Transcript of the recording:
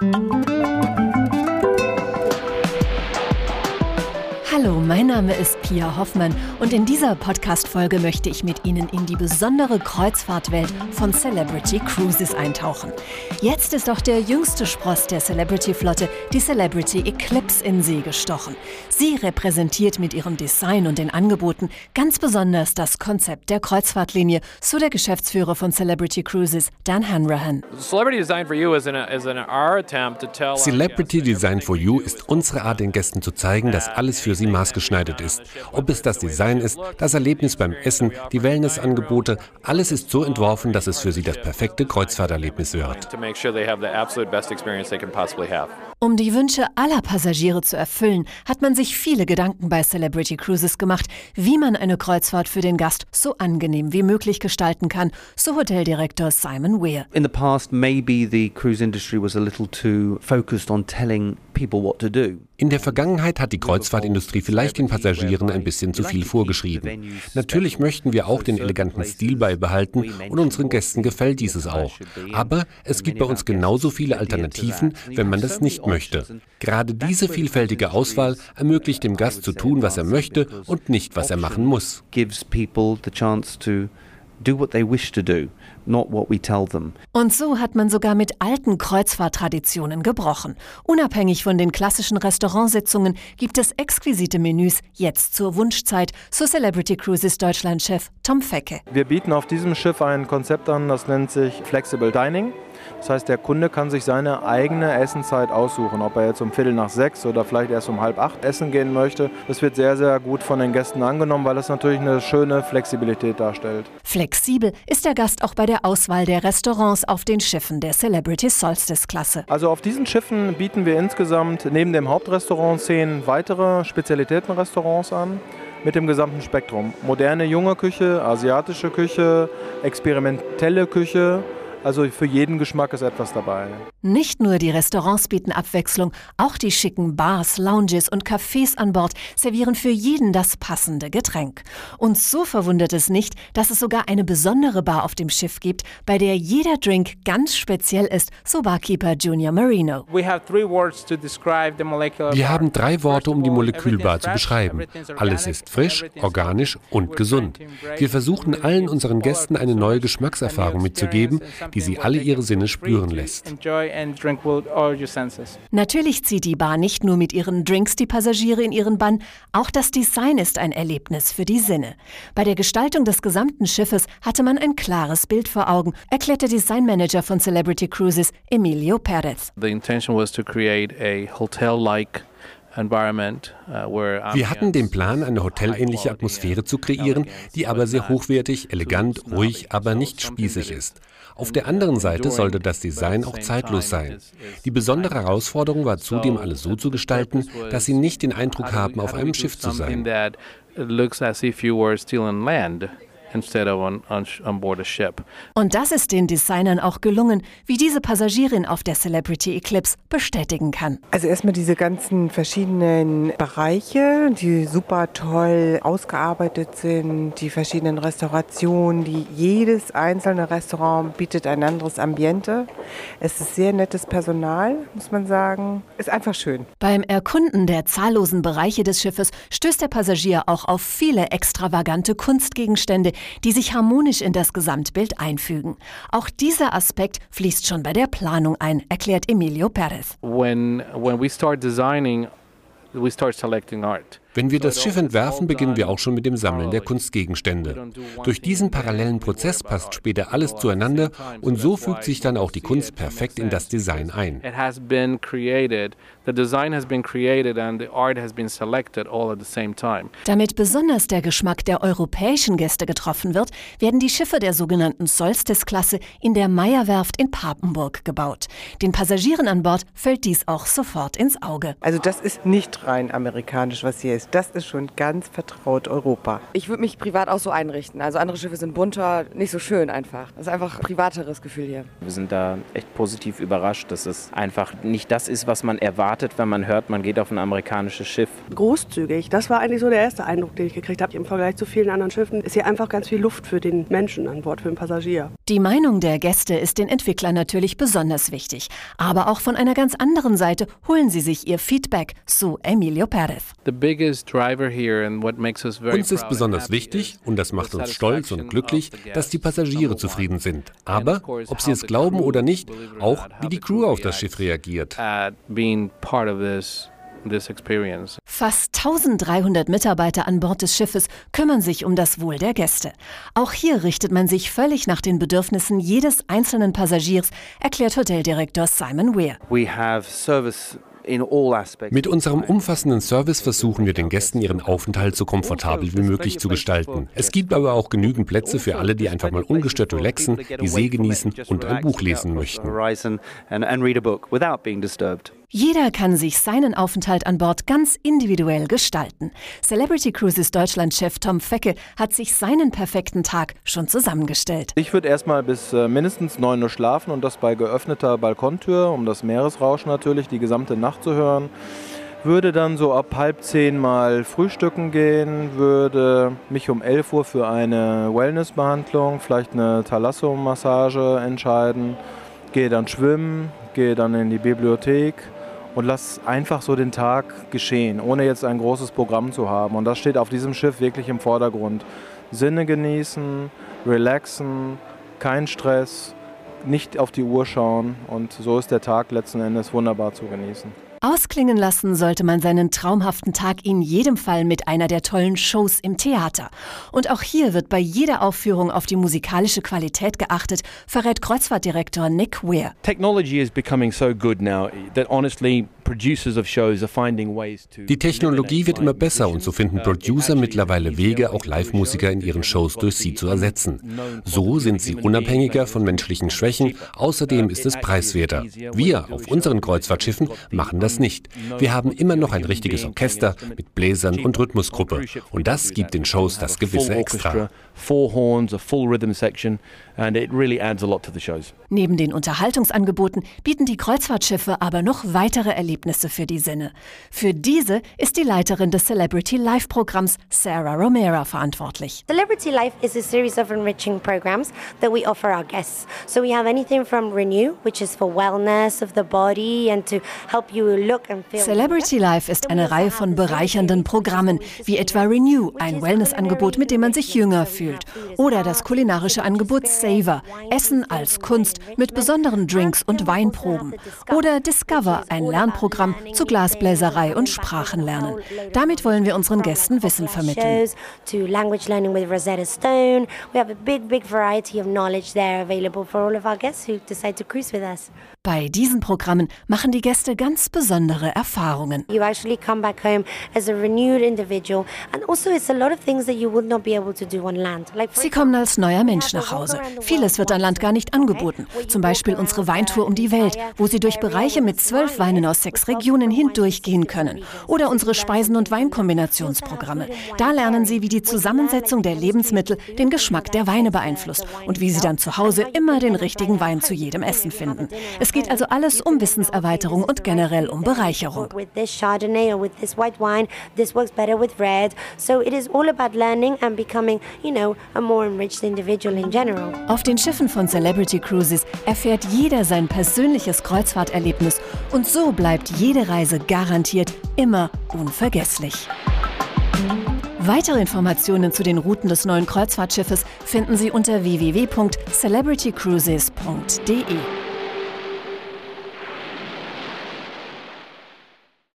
Música Hallo, mein Name ist Pia Hoffmann und in dieser Podcast-Folge möchte ich mit Ihnen in die besondere Kreuzfahrtwelt von Celebrity Cruises eintauchen. Jetzt ist auch der jüngste Spross der Celebrity-Flotte, die Celebrity Eclipse, in See gestochen. Sie repräsentiert mit ihrem Design und den Angeboten ganz besonders das Konzept der Kreuzfahrtlinie, so der Geschäftsführer von Celebrity Cruises, Dan Hanrahan. Celebrity Design for You ist unsere Art, den Gästen zu zeigen, dass alles für sie maßgeschneidert ist. Ob es das Design ist, das Erlebnis beim Essen, die Wellnessangebote, alles ist so entworfen, dass es für sie das perfekte Kreuzfahrterlebnis wird. Um die Wünsche aller Passagiere zu erfüllen, hat man sich viele Gedanken bei Celebrity Cruises gemacht, wie man eine Kreuzfahrt für den Gast so angenehm wie möglich gestalten kann, so Hoteldirektor Simon Weir. In the past, maybe the cruise industry was a little too focused on telling people what to do. In der Vergangenheit hat die Kreuzfahrtindustrie vielleicht den Passagieren ein bisschen zu viel vorgeschrieben. Natürlich möchten wir auch den eleganten Stil beibehalten und unseren Gästen gefällt dieses auch. Aber es gibt bei uns genauso viele Alternativen, wenn man das nicht möchte. Gerade diese vielfältige Auswahl ermöglicht dem Gast zu tun, was er möchte und nicht, was er machen muss. Gives people the chance to do what they wish to do, not what we tell them. Und so hat man sogar mit alten Kreuzfahrttraditionen gebrochen. Unabhängig von den klassischen Restaurantsitzungen gibt es exquisite Menüs jetzt zur Wunschzeit, so Celebrity Cruises Deutschland-Chef Tom Fecke. Wir bieten auf diesem Schiff ein Konzept an, das nennt sich Flexible Dining. Das heißt, der Kunde kann sich seine eigene Essenszeit aussuchen, ob er jetzt um Viertel nach sechs oder vielleicht erst um halb acht essen gehen möchte. Das wird sehr, sehr gut von den Gästen angenommen, weil es natürlich eine schöne Flexibilität darstellt. Flexibel ist der Gast auch bei der Auswahl der Restaurants auf den Schiffen der Celebrity Solstice-Klasse. Also auf diesen Schiffen bieten wir insgesamt neben dem Hauptrestaurant zehn weitere Spezialitätenrestaurants an mit dem gesamten Spektrum. Moderne junge Küche, asiatische Küche, experimentelle Küche, also für jeden Geschmack ist etwas dabei. Nicht nur die Restaurants bieten Abwechslung, auch die schicken Bars, Lounges und Cafés an Bord servieren für jeden das passende Getränk. Und so verwundert es nicht, dass es sogar eine besondere Bar auf dem Schiff gibt, bei der jeder Drink ganz speziell ist, so Barkeeper Junior Marino. Wir haben drei Worte, um die Molekülbar zu beschreiben. Alles ist frisch, organisch und gesund. Wir versuchen allen unseren Gästen eine neue Geschmackserfahrung mitzugeben, die sie alle ihre Sinne spüren lässt. Natürlich zieht die Bar nicht nur mit ihren Drinks die Passagiere in ihren Bann, auch das Design ist ein Erlebnis für die Sinne. Bei der Gestaltung des gesamten Schiffes hatte man ein klares Bild vor Augen, erklärt der Designmanager von Celebrity Cruises, Emilio Perez. The intention was to create a hotel-like Wir hatten den Plan, eine hotelähnliche Atmosphäre zu kreieren, die aber sehr hochwertig, elegant, ruhig, aber nicht spießig ist. Auf der anderen Seite sollte das Design auch zeitlos sein. Die besondere Herausforderung war zudem, alles so zu gestalten, dass Sie nicht den Eindruck haben, auf einem Schiff zu sein instead of on, on, on board a ship. Und das ist den Designern auch gelungen, wie diese Passagierin auf der Celebrity Eclipse bestätigen kann. Also erstmal diese ganzen verschiedenen Bereiche, die super toll ausgearbeitet sind, die verschiedenen Restaurationen, die jedes einzelne Restaurant bietet ein anderes Ambiente. Es ist sehr nettes Personal, muss man sagen. Ist einfach schön. Beim Erkunden der zahllosen Bereiche des Schiffes stößt der Passagier auch auf viele extravagante Kunstgegenstände, die sich harmonisch in das Gesamtbild einfügen. Auch dieser Aspekt fließt schon bei der Planung ein, erklärt Emilio Perez. When, when we start designing, we start selecting art. Wenn wir das Schiff entwerfen, beginnen wir auch schon mit dem Sammeln der Kunstgegenstände. Durch diesen parallelen Prozess passt später alles zueinander und so fügt sich dann auch die Kunst perfekt in das Design ein. Damit besonders der Geschmack der europäischen Gäste getroffen wird, werden die Schiffe der sogenannten Solstice-Klasse in der Meierwerft in Papenburg gebaut. Den Passagieren an Bord fällt dies auch sofort ins Auge. Also das ist nicht rein amerikanisch, was hier ist. Das ist schon ganz vertraut Europa. Ich würde mich privat auch so einrichten. Also andere Schiffe sind bunter, nicht so schön einfach. Das ist einfach ein privateres Gefühl hier. Wir sind da echt positiv überrascht, dass es einfach nicht das ist, was man erwartet, wenn man hört, man geht auf ein amerikanisches Schiff. Großzügig, das war eigentlich so der erste Eindruck, den ich gekriegt habe. Im Vergleich zu vielen anderen Schiffen ist hier einfach ganz viel Luft für den Menschen an Bord, für den Passagier. Die Meinung der Gäste ist den Entwicklern natürlich besonders wichtig. Aber auch von einer ganz anderen Seite holen sie sich ihr Feedback, so Emilio Perez. Uns ist besonders wichtig, und das macht uns stolz und glücklich, dass die Passagiere zufrieden sind. Aber, ob sie es glauben oder nicht, auch wie die Crew auf das Schiff reagiert. Fast 1300 Mitarbeiter an Bord des Schiffes kümmern sich um das Wohl der Gäste. Auch hier richtet man sich völlig nach den Bedürfnissen jedes einzelnen Passagiers, erklärt Hoteldirektor Simon Weir. We have service mit unserem umfassenden Service versuchen wir den Gästen ihren Aufenthalt so komfortabel wie möglich zu gestalten. Es gibt aber auch genügend Plätze für alle, die einfach mal ungestört relaxen, die See genießen und ein Buch lesen möchten. Jeder kann sich seinen Aufenthalt an Bord ganz individuell gestalten. Celebrity Cruises Deutschland-Chef Tom Fecke hat sich seinen perfekten Tag schon zusammengestellt. Ich würde erstmal bis äh, mindestens 9 Uhr schlafen und das bei geöffneter Balkontür, um das Meeresrauschen natürlich die gesamte Nacht zu hören. Würde dann so ab halb zehn mal frühstücken gehen, würde mich um 11 Uhr für eine Wellnessbehandlung, vielleicht eine Thalasso-Massage entscheiden, gehe dann schwimmen, gehe dann in die Bibliothek und lass einfach so den Tag geschehen, ohne jetzt ein großes Programm zu haben. Und das steht auf diesem Schiff wirklich im Vordergrund. Sinne genießen, relaxen, kein Stress, nicht auf die Uhr schauen und so ist der Tag letzten Endes wunderbar zu genießen. Ausklingen lassen sollte man seinen traumhaften Tag in jedem Fall mit einer der tollen Shows im Theater. Und auch hier wird bei jeder Aufführung auf die musikalische Qualität geachtet, verrät Kreuzfahrtdirektor Nick Weir. Technology is becoming so good now that honestly die Technologie wird immer besser und so finden Producer mittlerweile Wege, auch Live-Musiker in ihren Shows durch sie zu ersetzen. So sind sie unabhängiger von menschlichen Schwächen, außerdem ist es preiswerter. Wir auf unseren Kreuzfahrtschiffen machen das nicht. Wir haben immer noch ein richtiges Orchester mit Bläsern und Rhythmusgruppe und das gibt den Shows das gewisse Extra. Neben den Unterhaltungsangeboten bieten die Kreuzfahrtschiffe aber noch weitere Erlebnisse für die Sinne. Für diese ist die Leiterin des Celebrity Life Programms Sarah Romero verantwortlich. Celebrity Life is a series of enriching programs that we offer our guests. So we have anything from Renew, which is for wellness of the body and to help you look and feel. Celebrity Life ist eine Reihe von bereichernden Programmen, wie etwa Renew, ein Wellnessangebot, mit dem man sich jünger fühlt, oder das kulinarische Angebot Savor, Essen als Kunst mit besonderen Drinks und Weinproben, oder Discover, ein Lernprogramm zu Glasbläserei und Sprachenlernen. Damit wollen wir unseren Gästen Wissen vermitteln. Bei diesen Programmen machen die Gäste ganz besondere Erfahrungen. You actually come back home as a renewed individual and also it's a lot of things that you would not be able to do on land. Sie kommen als neuer Mensch nach Hause. Vieles wird an Land gar nicht angeboten. Zum Beispiel unsere Weintour um die Welt, wo Sie durch Bereiche mit zwölf Weinen aus sechs Regionen hindurchgehen können. Oder unsere Speisen- und Weinkombinationsprogramme. Da lernen Sie, wie die Zusammensetzung der Lebensmittel den Geschmack der Weine beeinflusst und wie Sie dann zu Hause immer den richtigen Wein zu jedem Essen finden. Es geht also alles um Wissenserweiterung und generell um Bereicherung. Auf den Schiffen von Celebrity Cruises erfährt jeder sein persönliches Kreuzfahrterlebnis und so jede Reise garantiert immer unvergesslich. Weitere Informationen zu den Routen des neuen Kreuzfahrtschiffes finden Sie unter www.celebritycruises.de.